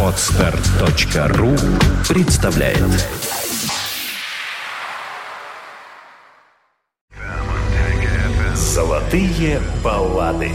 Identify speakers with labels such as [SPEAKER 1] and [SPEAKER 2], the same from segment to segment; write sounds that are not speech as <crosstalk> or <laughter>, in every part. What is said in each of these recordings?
[SPEAKER 1] Отстар.ру представляет Золотые баллады.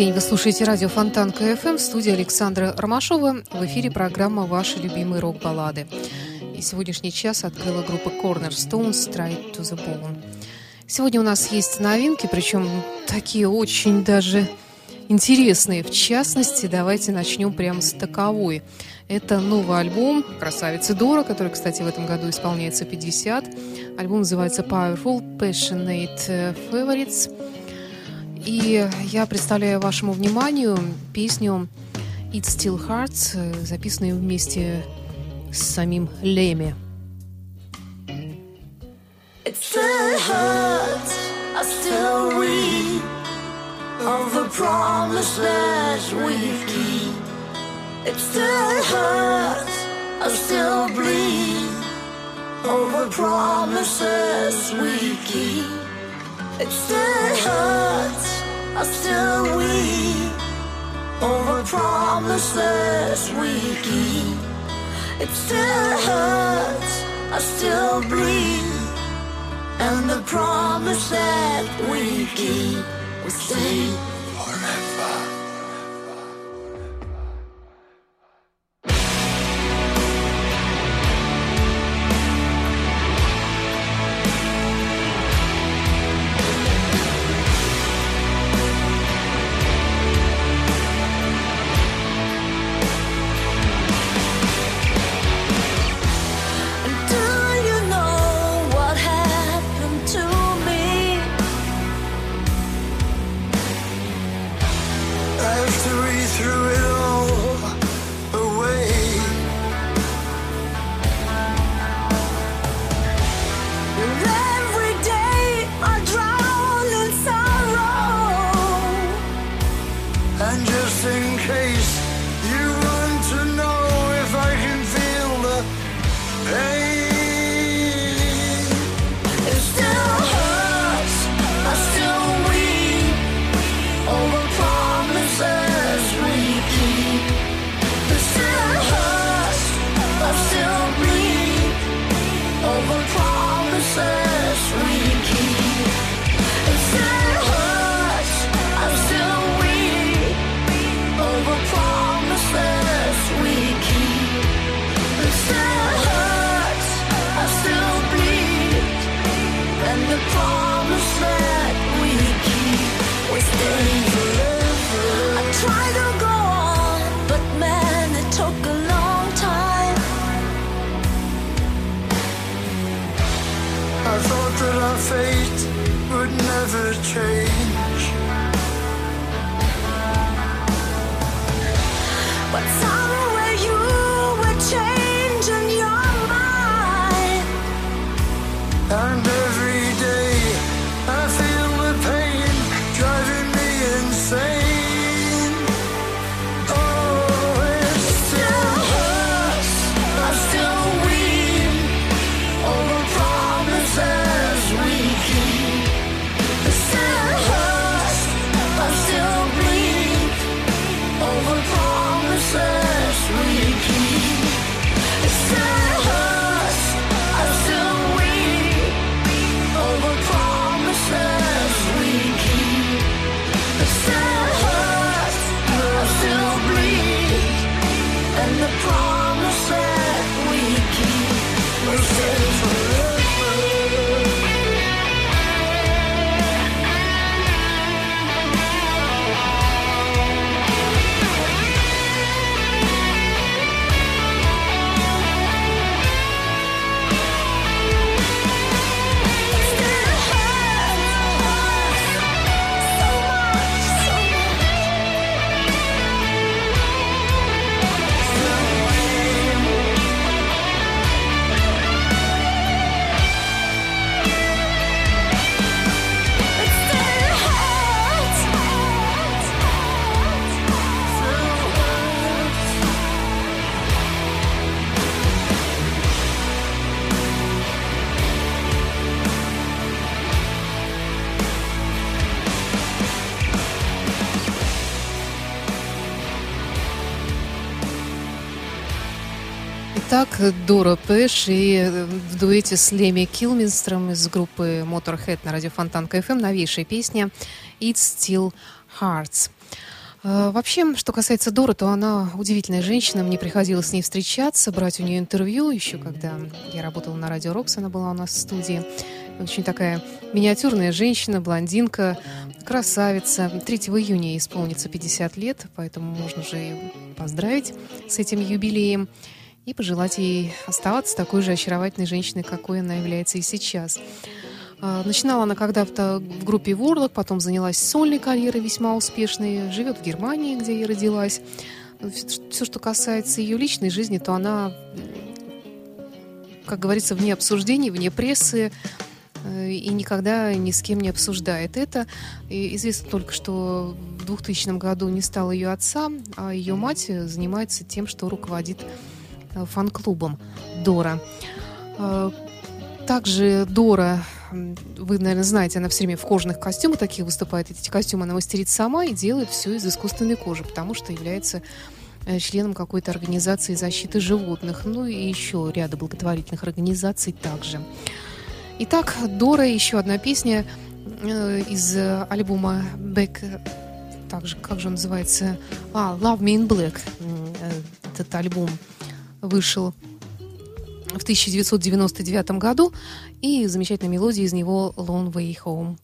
[SPEAKER 2] День, вы слушаете радио Фонтан КФМ, в студии Александра Ромашова. В эфире программа «Ваши любимые рок-баллады». И сегодняшний час открыла группа Cornerstones «Straight to the Bone». Сегодня у нас есть новинки, причем такие очень даже интересные. В частности, давайте начнем прямо с таковой. Это новый альбом «Красавицы Дора», который, кстати, в этом году исполняется 50. Альбом называется «Powerful Passionate Favorites». И я представляю вашему вниманию песню «It Still Hurts», записанную вместе с самим Леми. It still hurts, I still read of the promise that we keep. It still hurts, I still bleed over promises we keep. It still hurts. I still weep over promises we keep. It still hurts, I still breathe, and the promise that we keep will stay forever. never change. Итак, Доро Пэш и в дуэте с Леми Килмистером из группы Motorhead на радио Фонтан КФМ новейшая песня «It's Still Hearts».
[SPEAKER 3] Э, вообще, что касается Доры, то она удивительная женщина. Мне приходилось с ней встречаться, брать у нее интервью. Еще когда я работала на радио Рокс, она была у нас в студии. Очень такая миниатюрная женщина, блондинка, красавица. 3 июня исполнится 50 лет, поэтому можно же поздравить с этим юбилеем и пожелать ей оставаться такой же очаровательной женщиной, какой она является и сейчас. А, начинала она когда-то в группе Warlock, потом занялась сольной карьерой весьма успешной, живет в Германии, где я родилась. Все, что касается ее личной жизни, то она, как говорится, вне обсуждений, вне прессы, э, и никогда ни с кем не обсуждает это. И известно только, что в 2000 году не стало ее отца, а ее мать занимается тем, что руководит фан-клубом Дора. Э, также Дора вы, наверное, знаете, она все время в кожаных костюмах таких выступает. Эти костюмы она мастерит сама и делает все из искусственной кожи, потому что является э, членом какой-то организации защиты животных, ну и еще ряда благотворительных организаций также. Итак, Дора, еще одна песня э, из альбома Back, также, как же он называется? А, Love Me in Black. Э, этот альбом вышел в 1999 году, и замечательная мелодия из него «Long Way Home».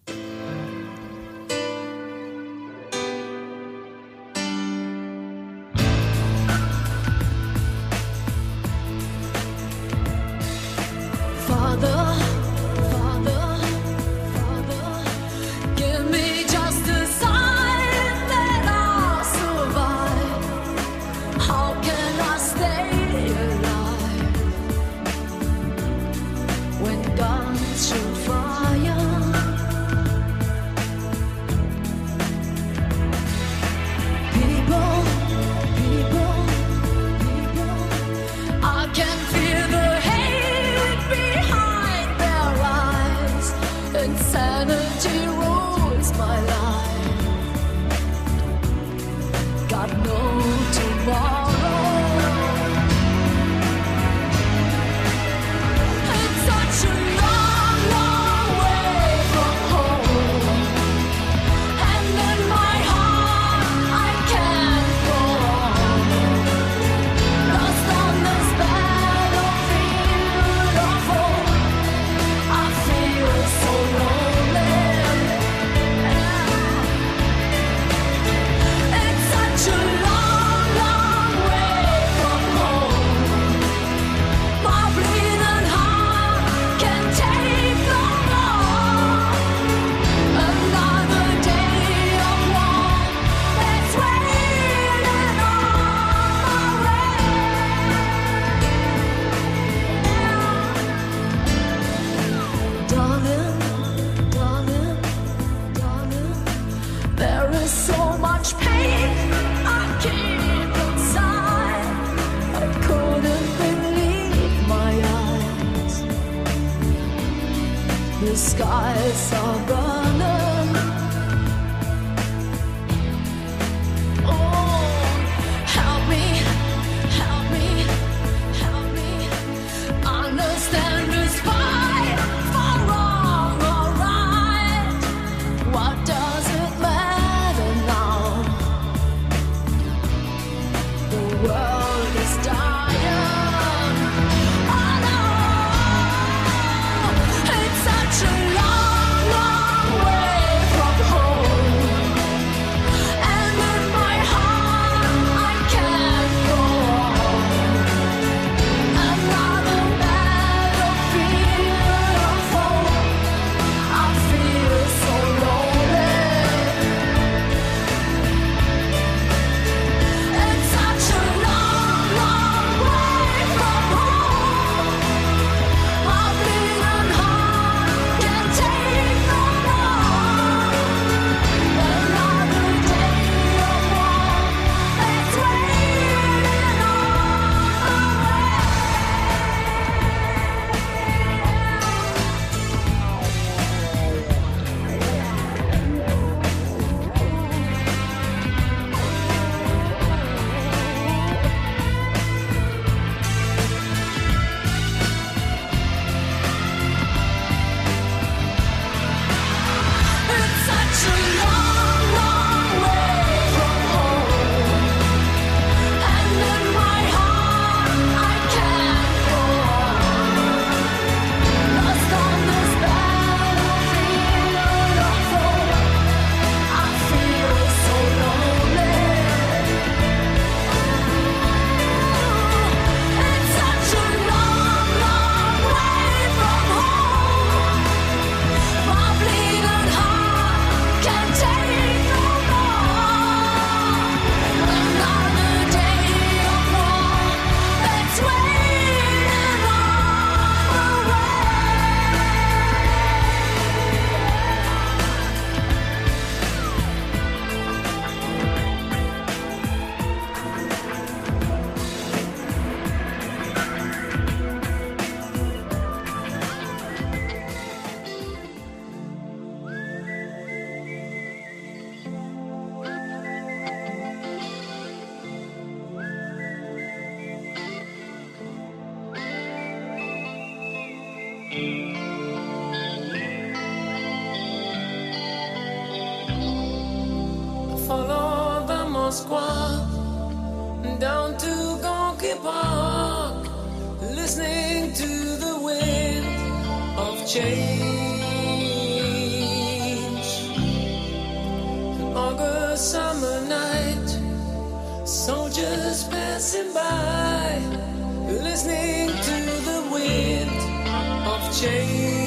[SPEAKER 4] Change.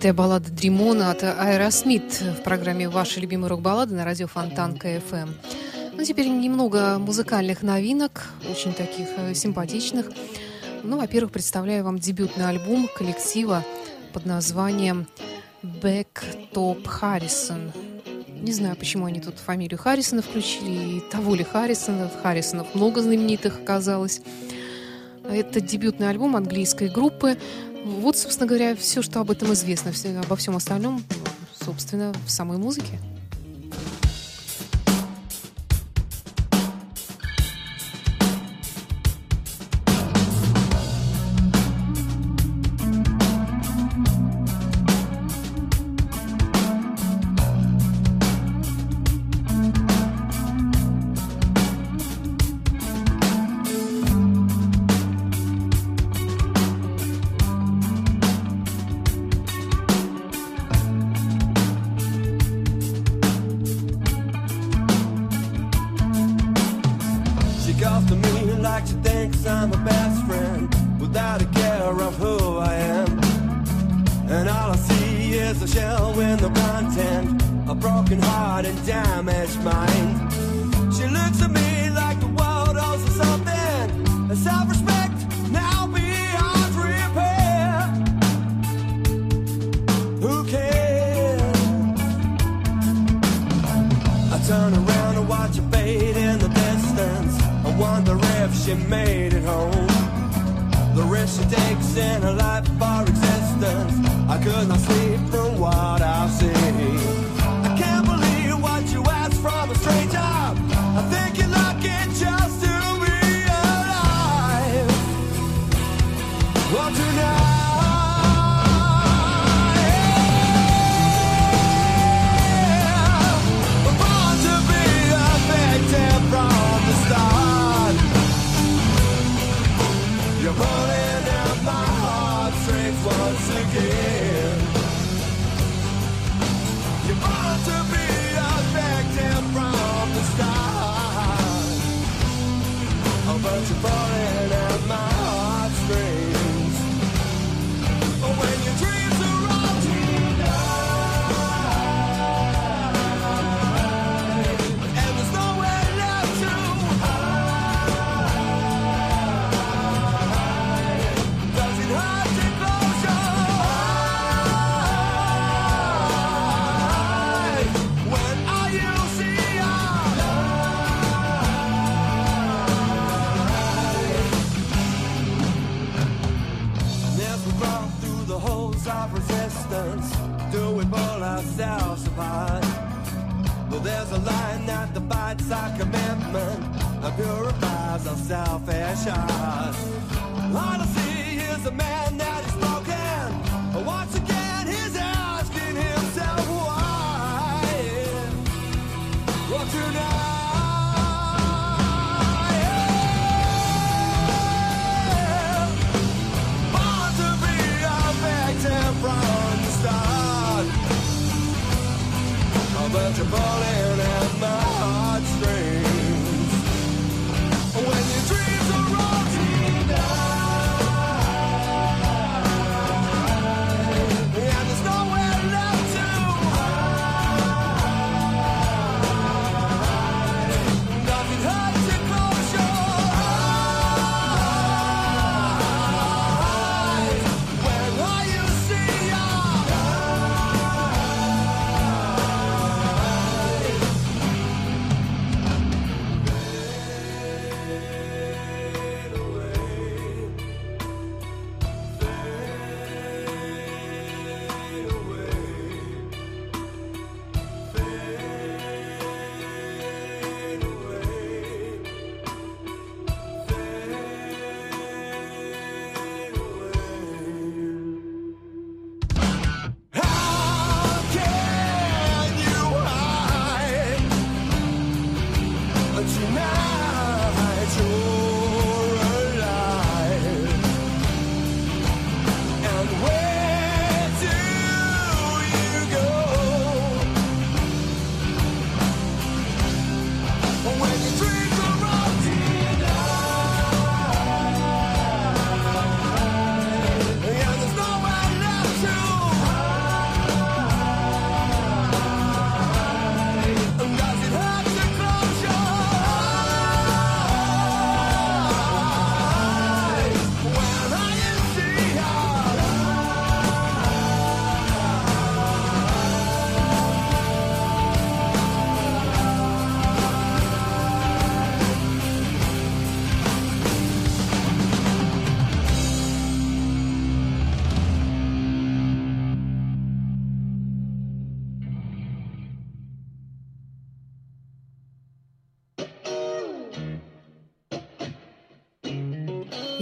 [SPEAKER 4] знаменитая баллада «Dream On»
[SPEAKER 3] от Айра Смит в программе «Ваши любимые рок-баллады» на радио Фонтан КФМ. Ну, теперь немного музыкальных новинок, очень таких э, симпатичных. Ну, во-первых, представляю вам дебютный альбом коллектива под названием «Back Top Harrison». Не знаю, почему они тут фамилию Харрисона включили, и того ли Харрисона. Харрисонов много знаменитых оказалось. Это дебютный альбом английской группы, вот, собственно говоря, все, что об этом известно, все, обо всем остальном, собственно, в самой музыке.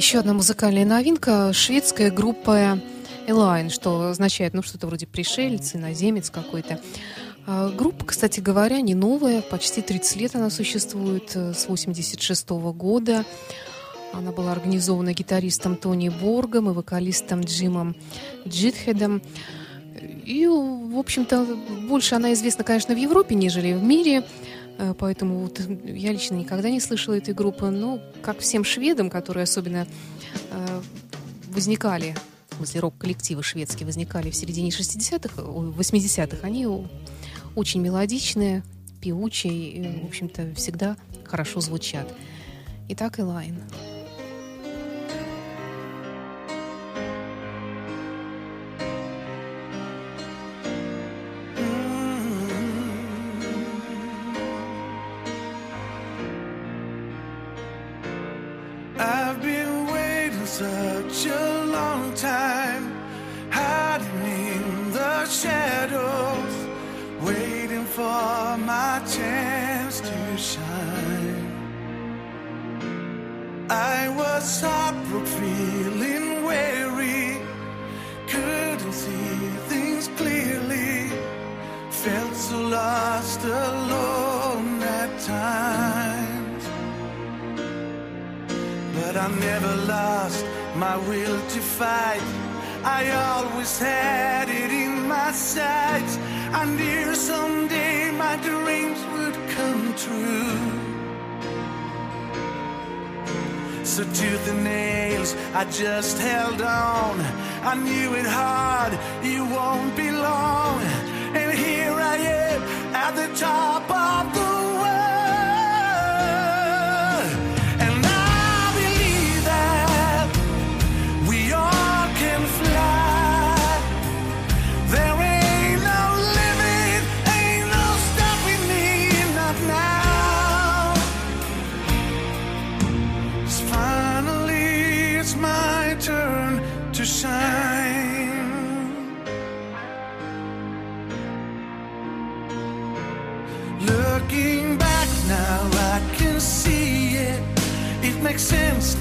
[SPEAKER 3] еще одна музыкальная новинка шведская группа Элайн, что означает, ну, что-то вроде пришелец, иноземец какой-то. А группа, кстати говоря, не новая, почти 30 лет она существует, э, с 86 -го года. Она была организована гитаристом Тони Боргом и вокалистом Джимом Джитхедом. И, в общем-то, больше она известна, конечно, в Европе, нежели в мире. Э, поэтому вот я лично никогда не слышала этой группы, но как всем шведам, которые особенно э, возникали, возле рок-коллективы шведские возникали в середине 60-х, 80-х, э, они очень мелодичные, певучие и, в общем-то, всегда хорошо звучат. Итак, Элайн.
[SPEAKER 5] Элайн. my will to fight. I always had it in my sights. I knew someday my dreams would come true. So to the nails, I just held on. I knew it hard, you won't be long. And here I am at the top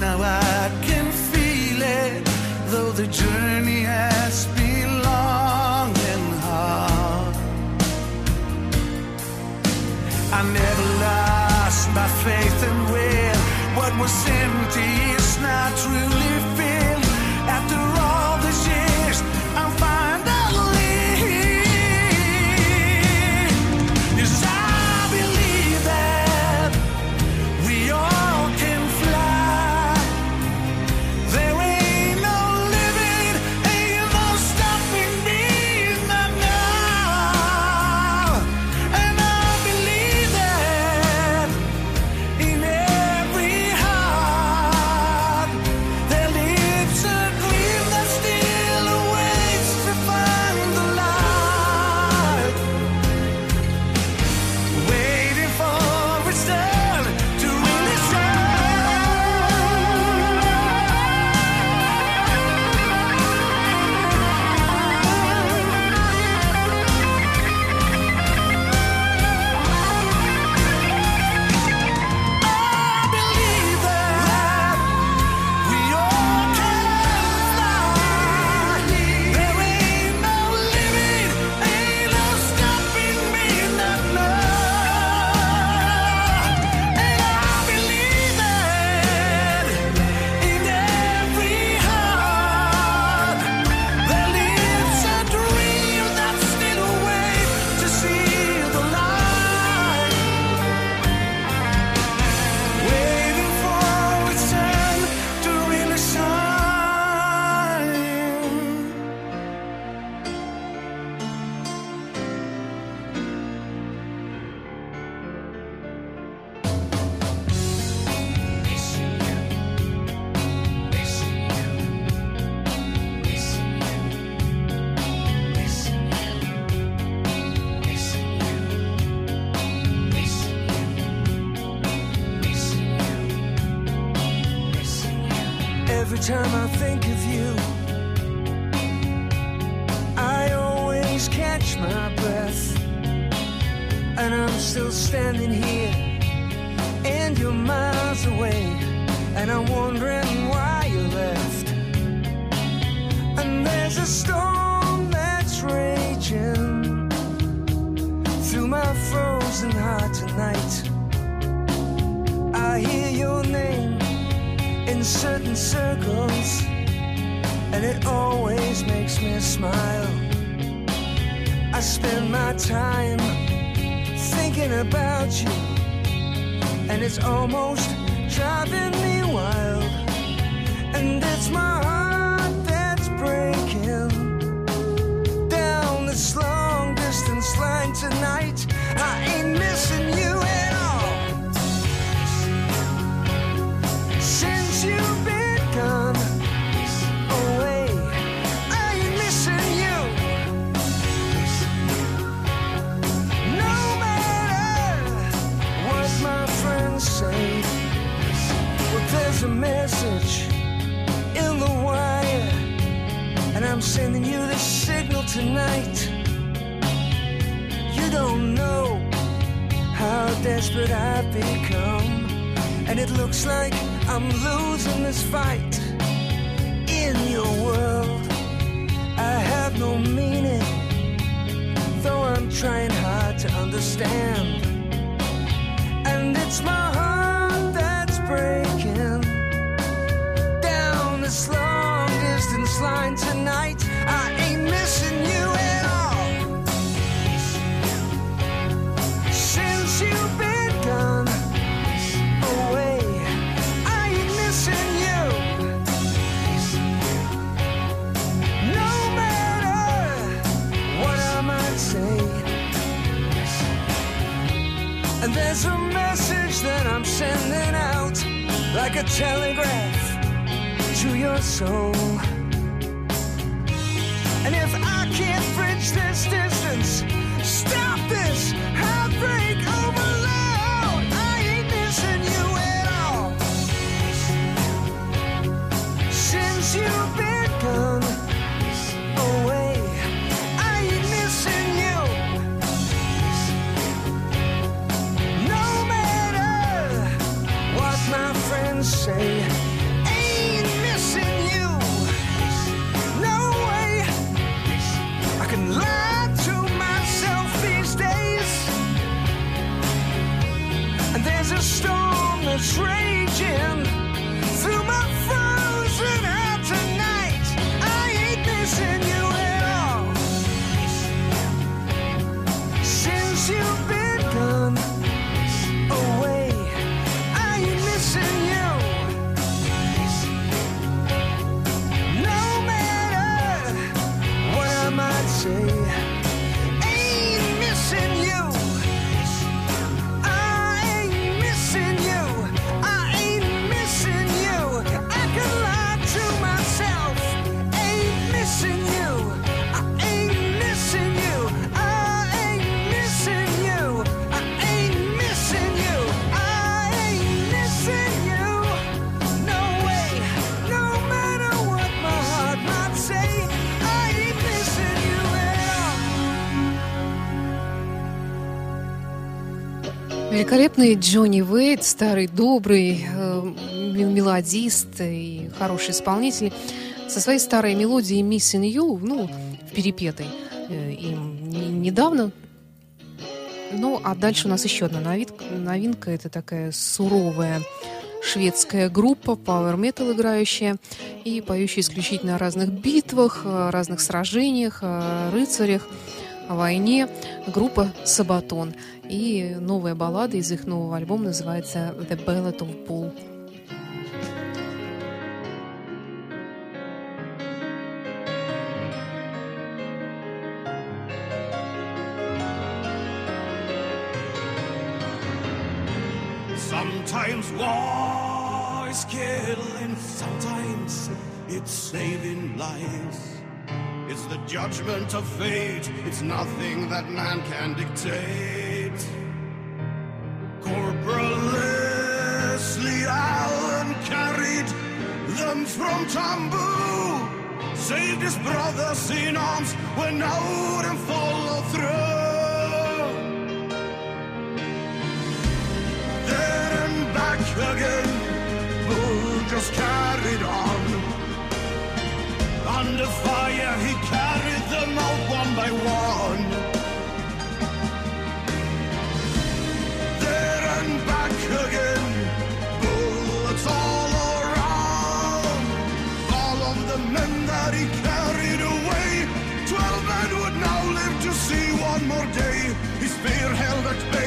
[SPEAKER 5] now I
[SPEAKER 6] understand.
[SPEAKER 3] Великолепный Джонни Уэйт, старый добрый э, мелодист и хороший исполнитель, со своей старой мелодией «Missing You», ну, перепетой э, им не- недавно. Ну, а дальше у нас еще одна новинка. новинка. Это такая суровая шведская группа, power metal играющая и поющая исключительно о разных битвах, о разных сражениях, о рыцарях, о войне. Группа «Сабатон». И новая баллада из их нового альбома называется «The Ballad of Bull».
[SPEAKER 7] Sometimes war is killing, sometimes it's saving lives. It's the judgment of fate, it's nothing that man can dictate. Corporal Leslie Allen carried them from Tambu, saved his brothers in arms when I wouldn't follow through. There and back again, Bull just carried on. Under fire, he carried them out one by one. There and back again, bullets all around. All of the men that he carried away, twelve men would now live to see one more day. His spear held at bay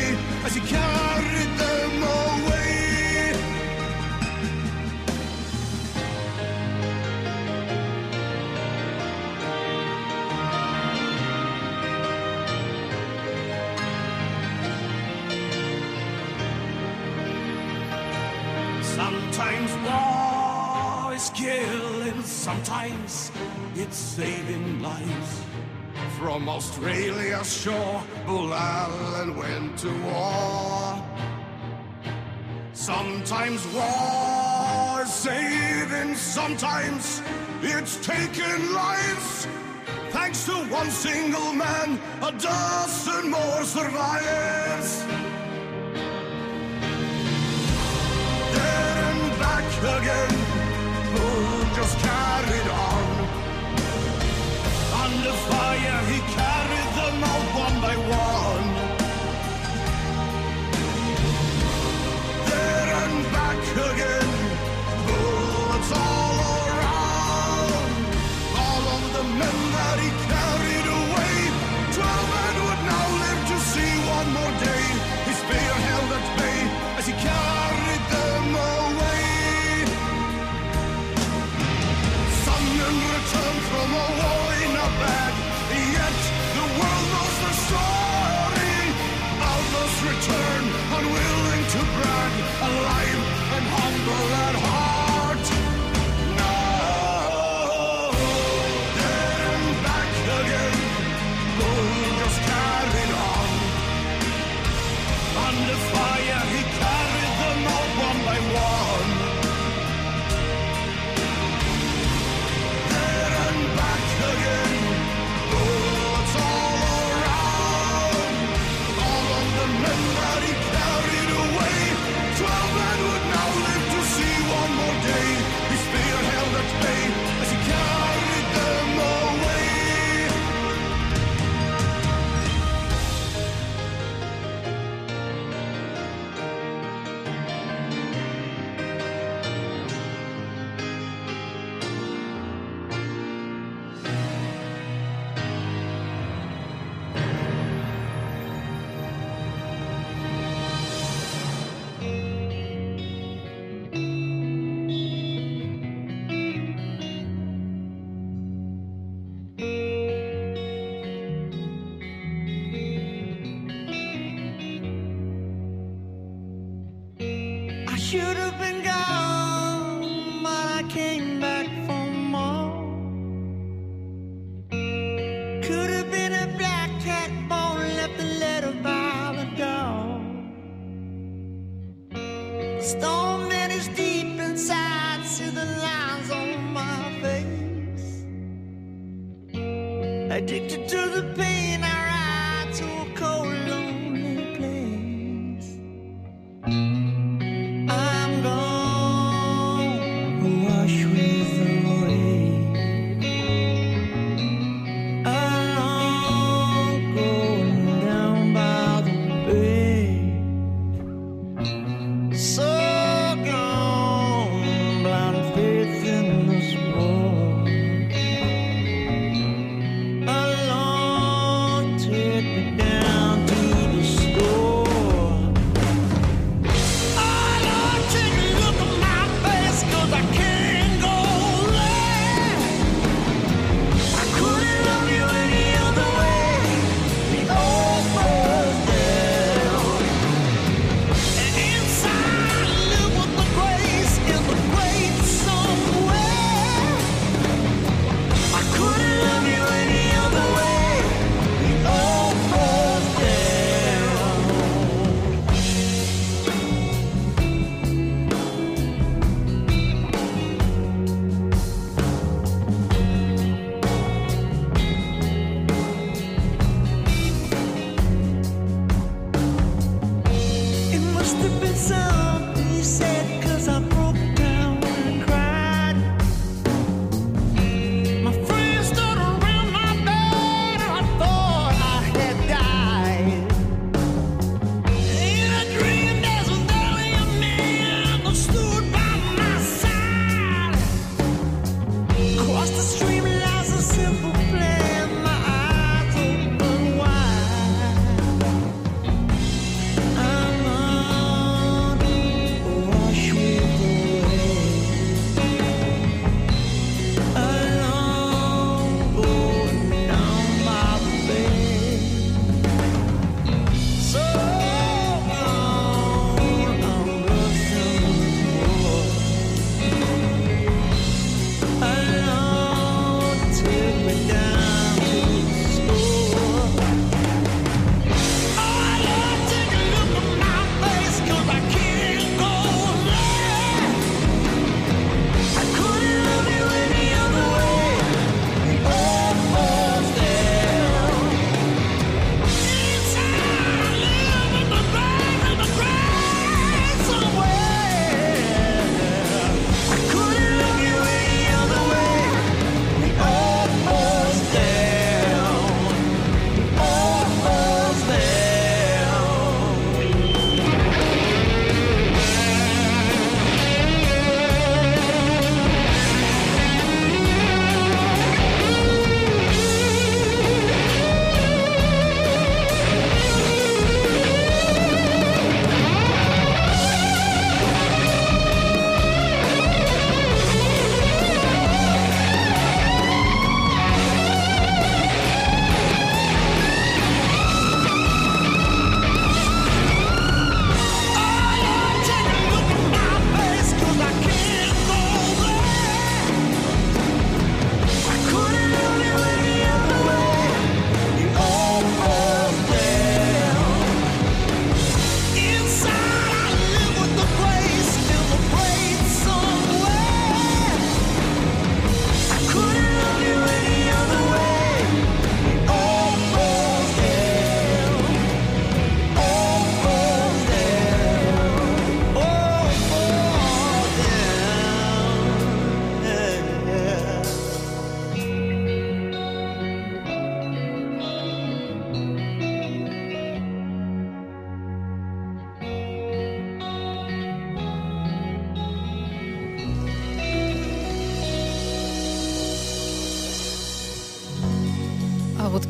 [SPEAKER 7] killing, sometimes it's saving lives. From Australia's shore, Bull Allen went to war. Sometimes war is saving. Sometimes it's taken lives. Thanks to one single man, a dozen more survives. There and back again, just carried on. Under fire, he carried them out one by one. There and back again,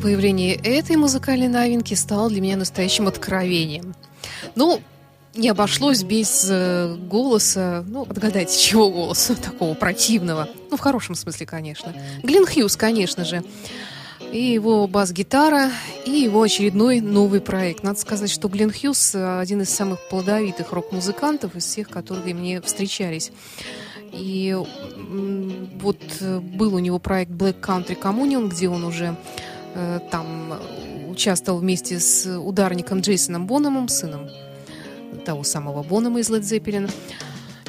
[SPEAKER 3] появление этой музыкальной новинки стало для меня настоящим откровением. Ну, не обошлось без э, голоса, ну, отгадайте, <laughs> чего голоса, такого противного. Ну, в хорошем смысле, конечно. Глен Хьюз, конечно же. И его бас-гитара, и его очередной новый проект. Надо сказать, что Глен Хьюз один из самых плодовитых рок-музыкантов из всех, которые мне встречались. И вот э, был у него проект Black Country Communion, где он уже э, там участвовал вместе с ударником Джейсоном Бономом, сыном того самого Бонома из Led Zeppelin.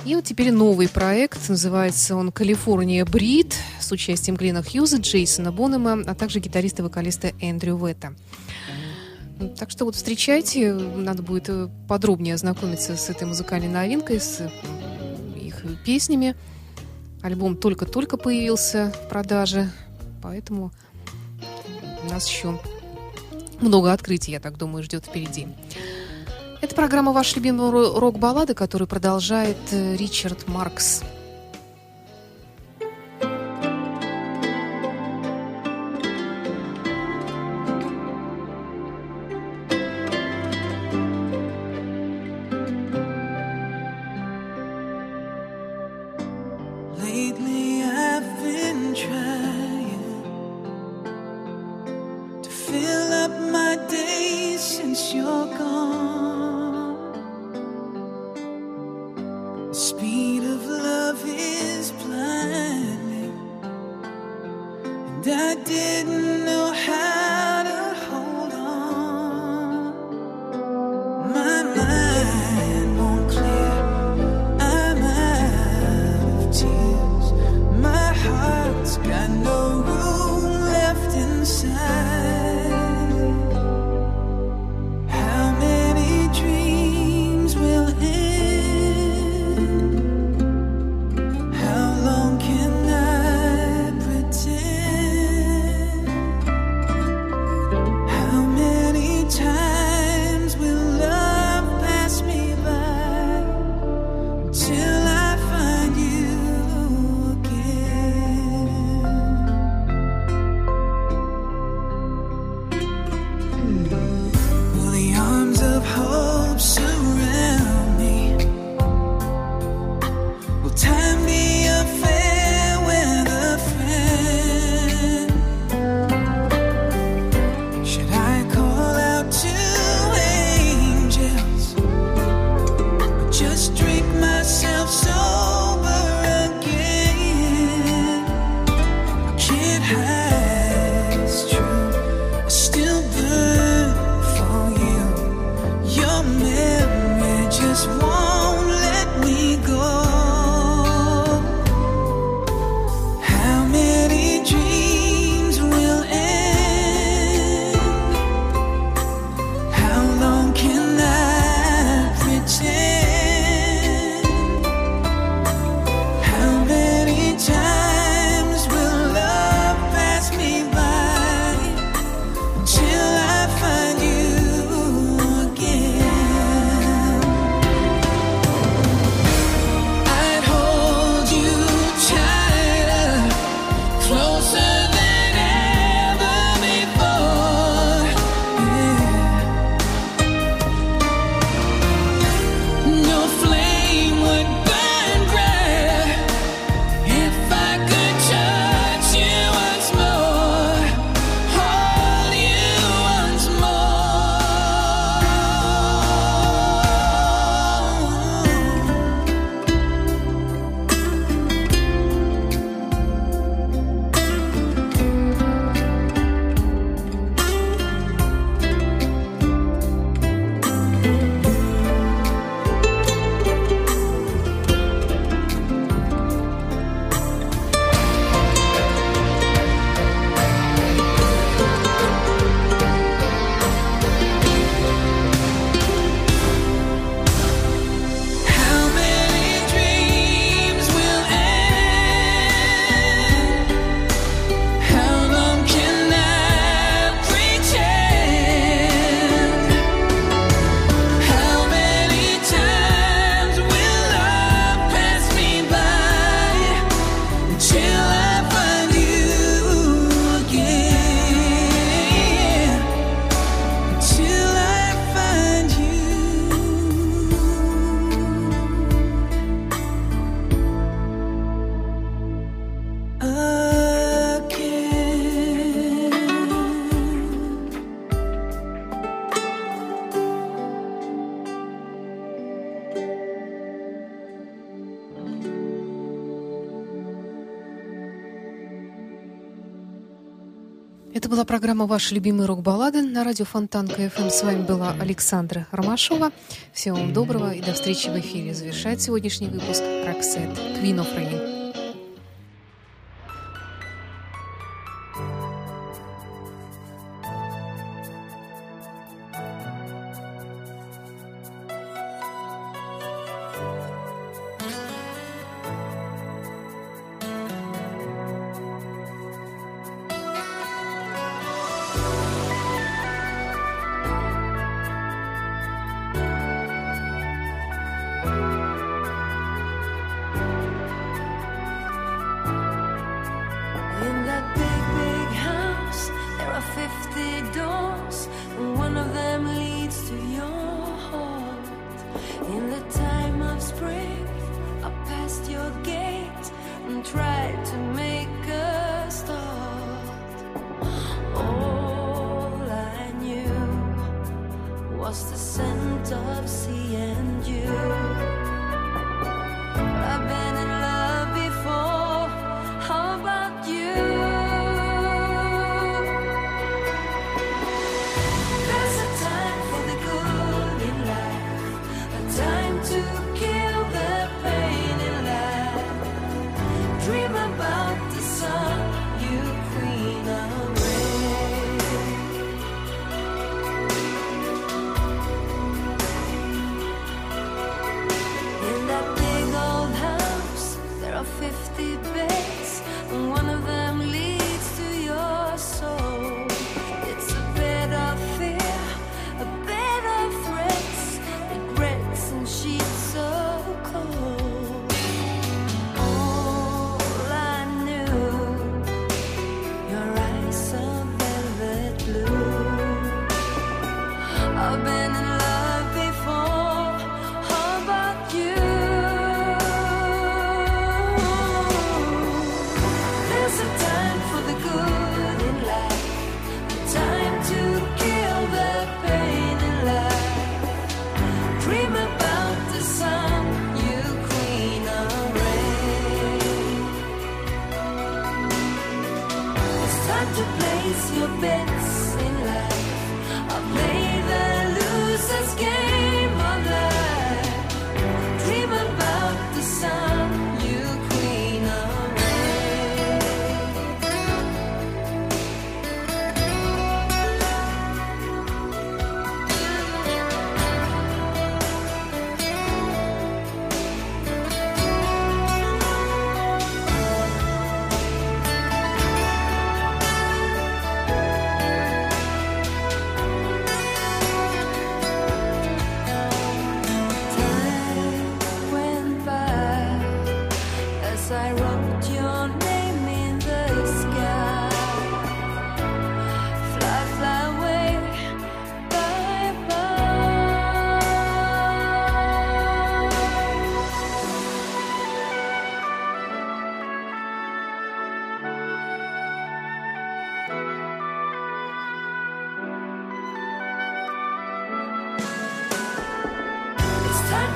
[SPEAKER 3] И вот теперь новый проект, называется он «Калифорния Брид» с участием Глина Хьюза, Джейсона Бонома, а также гитариста-вокалиста Эндрю Ветта. Так что вот встречайте, надо будет э, подробнее ознакомиться с этой музыкальной новинкой, с их песнями. Альбом только-только появился в продаже, поэтому нас еще много открытий, я так думаю, ждет впереди. Это программа «Ваш любимый рок-баллады», которую продолжает э, Ричард Маркс.
[SPEAKER 2] Была программа «Ваши любимые рок-баллады» на радио Фонтан КФМ. С вами была Александра Ромашова. Всего вам доброго и до встречи в эфире. Завершает сегодняшний выпуск «Rocks» Queen.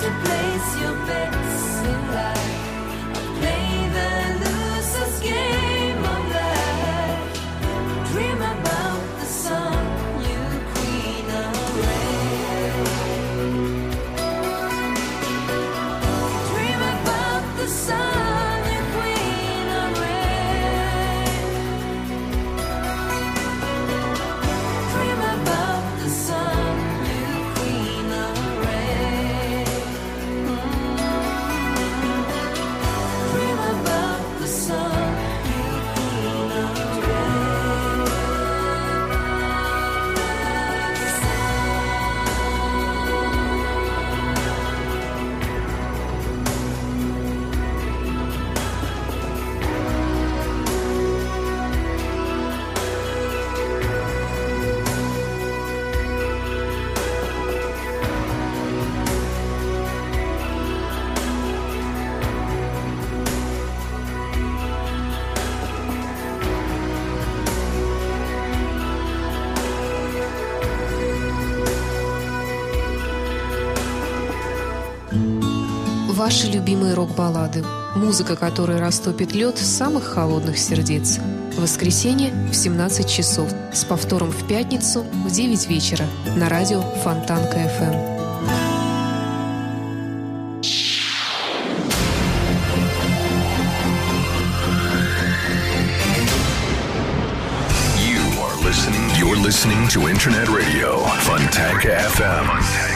[SPEAKER 2] Ваши любимые рок-баллады.
[SPEAKER 3] Музыка, которая растопит лед самых холодных сердец. Воскресенье в 17 часов. С повтором в пятницу в 9 вечера на радио Фонтанка FM.
[SPEAKER 8] You're listening to Internet Radio Fontanka FM.